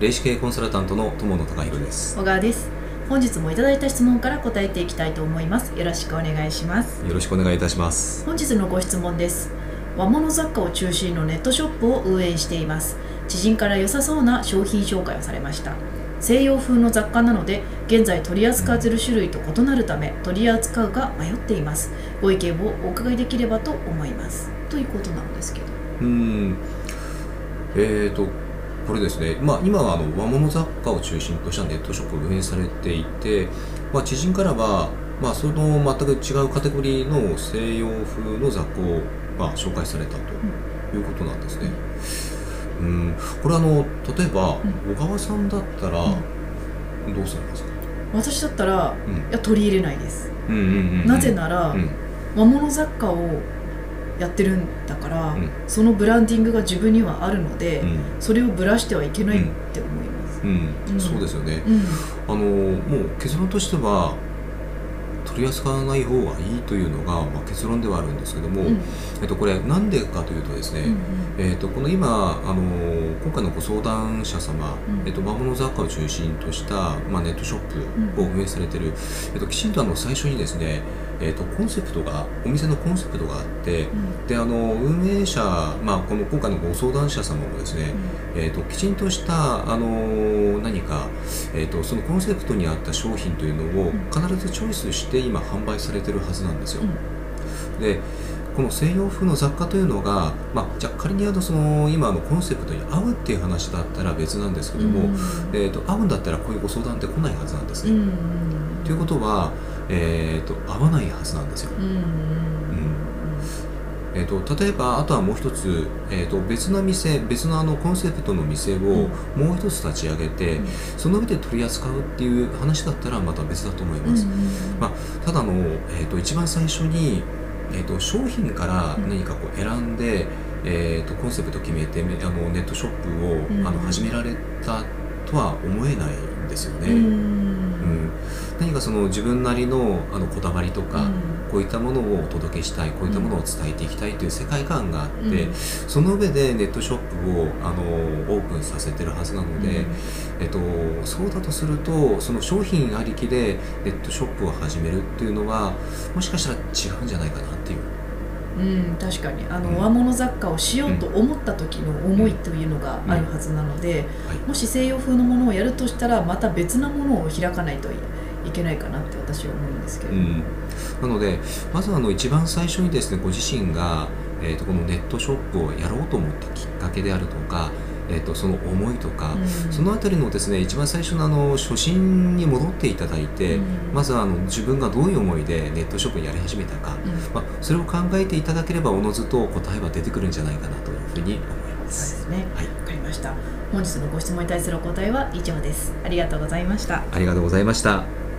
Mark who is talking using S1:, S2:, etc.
S1: 霊視系コンサルタントの友野隆弘です。
S2: 小川です。本日もいただいた質問から答えていきたいと思います。よろしくお願いします。
S1: よろしくお願いいたします。
S2: 本日のご質問です。和物雑貨を中心のネットショップを運営しています。知人から良さそうな商品紹介をされました。西洋風の雑貨なので現在取り扱っている種類と異なるため取り扱うか迷っています。ご意見をお伺いできればと思います。ということなんですけど。
S1: うん。えーとこれですね、まあ、今はあの和物雑貨を中心としたネットショップを運営されていて、まあ、知人からは、まあ、その全く違うカテゴリーの西洋風の雑貨を、まあ、紹介されたということなんですね。うん、これあの例えば、小川さんだったら、どうされますか？
S2: 私だったら、うん、いや取り入れないです、なぜなら、うん、和物雑貨をやってるんだから、うん、そのブランディングが自分にはあるので、うん、それをぶらしてはいけないって思います、
S1: うん。そうですよね、あのもう結論としては取り扱わない方がいいというのが、まあ、結論ではあるんですけども、うん、えっと、これなんでかというとですね、うんうん、えっと、この今あの今回のご相談者様、うん、えっと、魔物雑貨を中心とした、まあ、ネットショップを運営されてる、えっと、きちんとあの最初にですねえーと、コンセプトがお店のコンセプトがあって、うん、であの運営者、まあ、この今回のご相談者様もですね、うん、えーと、きちんとしたあの何か、えーと、そのコンセプトに合った商品というのを必ずチョイスして今販売されてるはずなんですよ。うん、でこの西洋風の雑貨というのが、まあ、じゃあ仮にあのその今のコンセプトに合うっていう話だったら別なんですけども、えー、と合うんだったらこういうご相談って来ないはずなんですね。ということはえーと、合わないはずなんですよ。えーと、例えばあとはもう一つ、えーと、別の店別のあのコンセプトの店をもう一つ立ち上げて、うん、その上で取り扱うっていう話だったらまた別だと思います。まあ、ただの、えー、と一番最初に、えー、と商品から何かこう選んで、えー、とコンセプト決めてあのネットショップを、あの始められたとは思えないんですよね。うん何かその自分なりのあのこだわりとか、うん、こういったものをお届けしたいこういったものを伝えていきたいという世界観があって、うん、その上でネットショップをあのオープンさせてるはずなので、うん、えっと、そうだとするとその商品ありきでネットショップを始めるっていうのはもしかしたら違うんじゃないかなっていう。
S2: うん、確かに。あの、うん、和物雑貨をしようと思った時の思いというのがあるはずなので、もし西洋風のものをやるとしたらまた別なものを開かないといいけないかなって私は思うんですけど、うん、
S1: なのでまずあの一番最初にですねご自身が、えーと、このネットショップをやろうと思ったきっかけであるとかえーと、その思いとか、うん、その辺りのですね一番最初のあの初心に戻っていただいて、うん、まずあの自分がどういう思いでネットショップにやり始めたか、うん、まあ、それを考えていただければおのずと答えは出てくるんじゃないかなというふうに思います。
S2: そうですね、はい、分かりました。本日のご質問に対するお答えは以上です。ありがとうございました。
S1: ありがとうございました